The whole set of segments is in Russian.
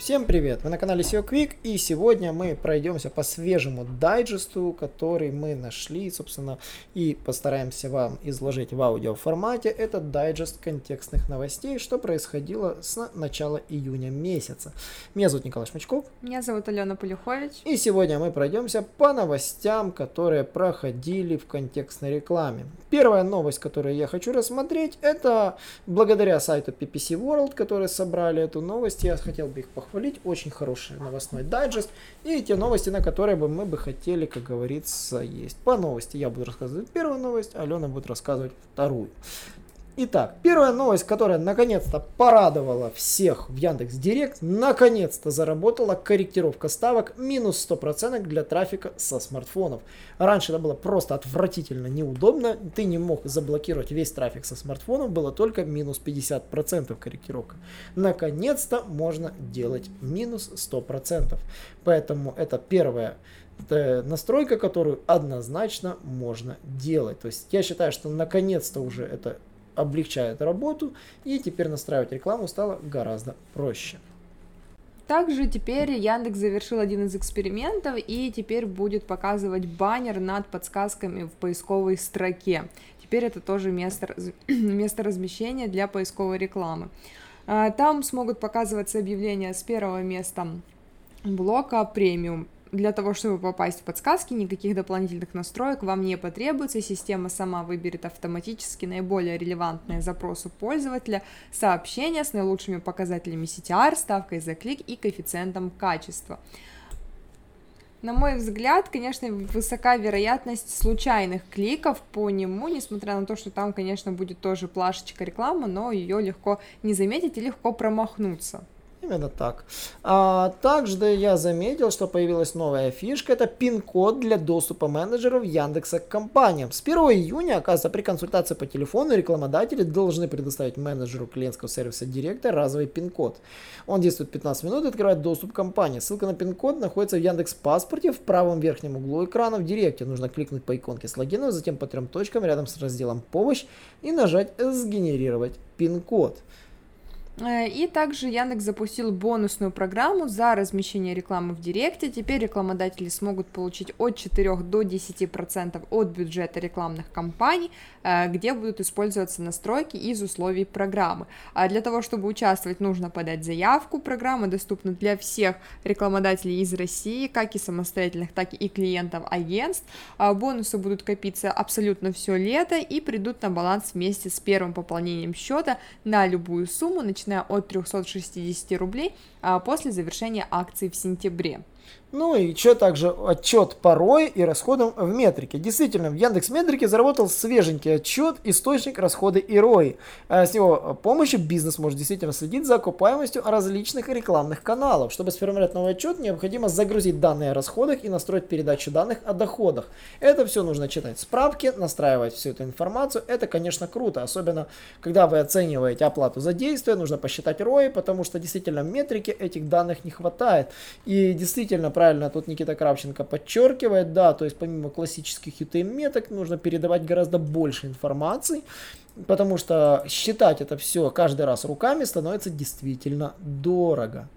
Всем привет! Вы на канале SEO Quick и сегодня мы пройдемся по свежему дайджесту, который мы нашли, собственно, и постараемся вам изложить в аудио формате. Это дайджест контекстных новостей, что происходило с начала июня месяца. Меня зовут Николай Шмачков. Меня зовут Алена Полюхович. И сегодня мы пройдемся по новостям, которые проходили в контекстной рекламе. Первая новость, которую я хочу рассмотреть, это благодаря сайту PPC World, которые собрали эту новость, я хотел бы их похвалить похвалить. Очень хороший новостной дайджест. И те новости, на которые бы мы бы хотели, как говорится, есть. По новости я буду рассказывать первую новость, Алена будет рассказывать вторую. Итак, первая новость, которая наконец-то порадовала всех в Яндекс Директ, наконец-то заработала корректировка ставок минус 100% для трафика со смартфонов. Раньше это было просто отвратительно неудобно, ты не мог заблокировать весь трафик со смартфонов, было только минус 50% корректировка. Наконец-то можно делать минус 100%. Поэтому это первая это настройка, которую однозначно можно делать. То есть я считаю, что наконец-то уже это облегчает работу, и теперь настраивать рекламу стало гораздо проще. Также теперь Яндекс завершил один из экспериментов и теперь будет показывать баннер над подсказками в поисковой строке. Теперь это тоже место, место размещения для поисковой рекламы. А, там смогут показываться объявления с первого места блока премиум для того, чтобы попасть в подсказки, никаких дополнительных настроек вам не потребуется. Система сама выберет автоматически наиболее релевантные запросы пользователя, сообщения с наилучшими показателями CTR, ставкой за клик и коэффициентом качества. На мой взгляд, конечно, высока вероятность случайных кликов по нему, несмотря на то, что там, конечно, будет тоже плашечка рекламы, но ее легко не заметить и легко промахнуться. Именно так. А, также я заметил, что появилась новая фишка. Это пин-код для доступа менеджеров Яндекса к компаниям. С 1 июня, оказывается, при консультации по телефону рекламодатели должны предоставить менеджеру клиентского сервиса директор разовый пин-код. Он действует 15 минут и открывает доступ к компании. Ссылка на пин-код находится в Яндекс Паспорте в правом верхнем углу экрана в директе. Нужно кликнуть по иконке с логином, затем по трем точкам рядом с разделом «Помощь» и нажать «Сгенерировать пин-код». Э, и также Яндекс запустил бонусную программу за размещение рекламы в Директе. Теперь рекламодатели смогут получить от 4 до 10% от бюджета рекламных кампаний, э, где будут использоваться настройки из условий программы. А для того, чтобы участвовать, нужно подать заявку. Программа доступна для всех рекламодателей из России, как и самостоятельных, так и клиентов агентств. А бонусы будут копиться абсолютно все лето и придут на баланс вместе с первым пополнением счета на любую сумму, начиная начиная от 360 рублей а после завершения акции в сентябре. Ну и еще также отчет по ROI и расходам в метрике. Действительно, в Яндекс Метрике заработал свеженький отчет источник расходы и ROI. А с его помощью бизнес может действительно следить за окупаемостью различных рекламных каналов. Чтобы сформировать новый отчет, необходимо загрузить данные о расходах и настроить передачу данных о доходах. Это все нужно читать справки, настраивать всю эту информацию. Это, конечно, круто, особенно когда вы оцениваете оплату за действие, нужно посчитать ROI, потому что действительно в метрике этих данных не хватает. И действительно, правильно тут Никита Кравченко подчеркивает, да, то есть помимо классических UTM-меток нужно передавать гораздо больше информации, потому что считать это все каждый раз руками становится действительно дорого.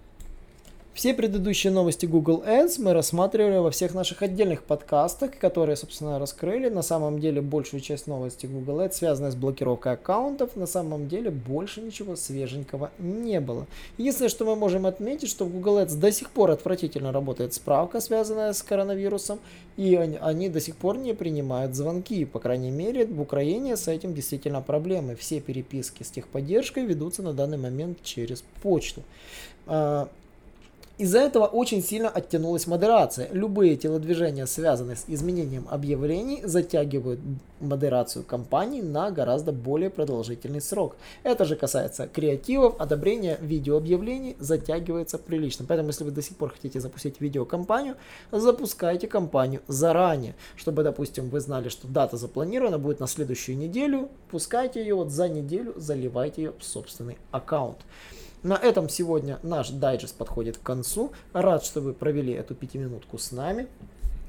Все предыдущие новости Google Ads мы рассматривали во всех наших отдельных подкастах, которые, собственно, раскрыли. На самом деле, большую часть новостей Google Ads связана с блокировкой аккаунтов. На самом деле, больше ничего свеженького не было. Единственное, что мы можем отметить, что в Google Ads до сих пор отвратительно работает справка, связанная с коронавирусом, и они, они до сих пор не принимают звонки. По крайней мере, в Украине с этим действительно проблемы. Все переписки с техподдержкой ведутся на данный момент через почту. Из-за этого очень сильно оттянулась модерация. Любые телодвижения, связанные с изменением объявлений, затягивают модерацию компаний на гораздо более продолжительный срок. Это же касается креативов, одобрения видеообъявлений затягивается прилично. Поэтому, если вы до сих пор хотите запустить видеокомпанию, запускайте компанию заранее, чтобы, допустим, вы знали, что дата запланирована будет на следующую неделю, пускайте ее вот за неделю, заливайте ее в собственный аккаунт. На этом сегодня наш дайджест подходит к концу. Рад, что вы провели эту пятиминутку с нами.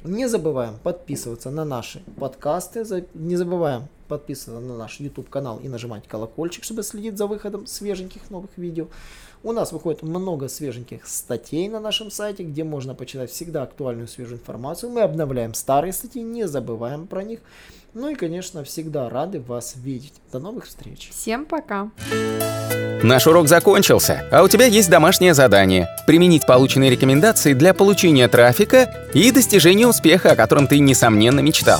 Не забываем подписываться на наши подкасты, не забываем подписываться на наш YouTube канал и нажимать колокольчик, чтобы следить за выходом свеженьких новых видео. У нас выходит много свеженьких статей на нашем сайте, где можно почитать всегда актуальную свежую информацию. Мы обновляем старые статьи, не забываем про них. Ну и, конечно, всегда рады вас видеть. До новых встреч. Всем пока. Наш урок закончился, а у тебя есть домашнее задание – применить полученные рекомендации для получения трафика и достижения успеха, о котором ты, несомненно, мечтал.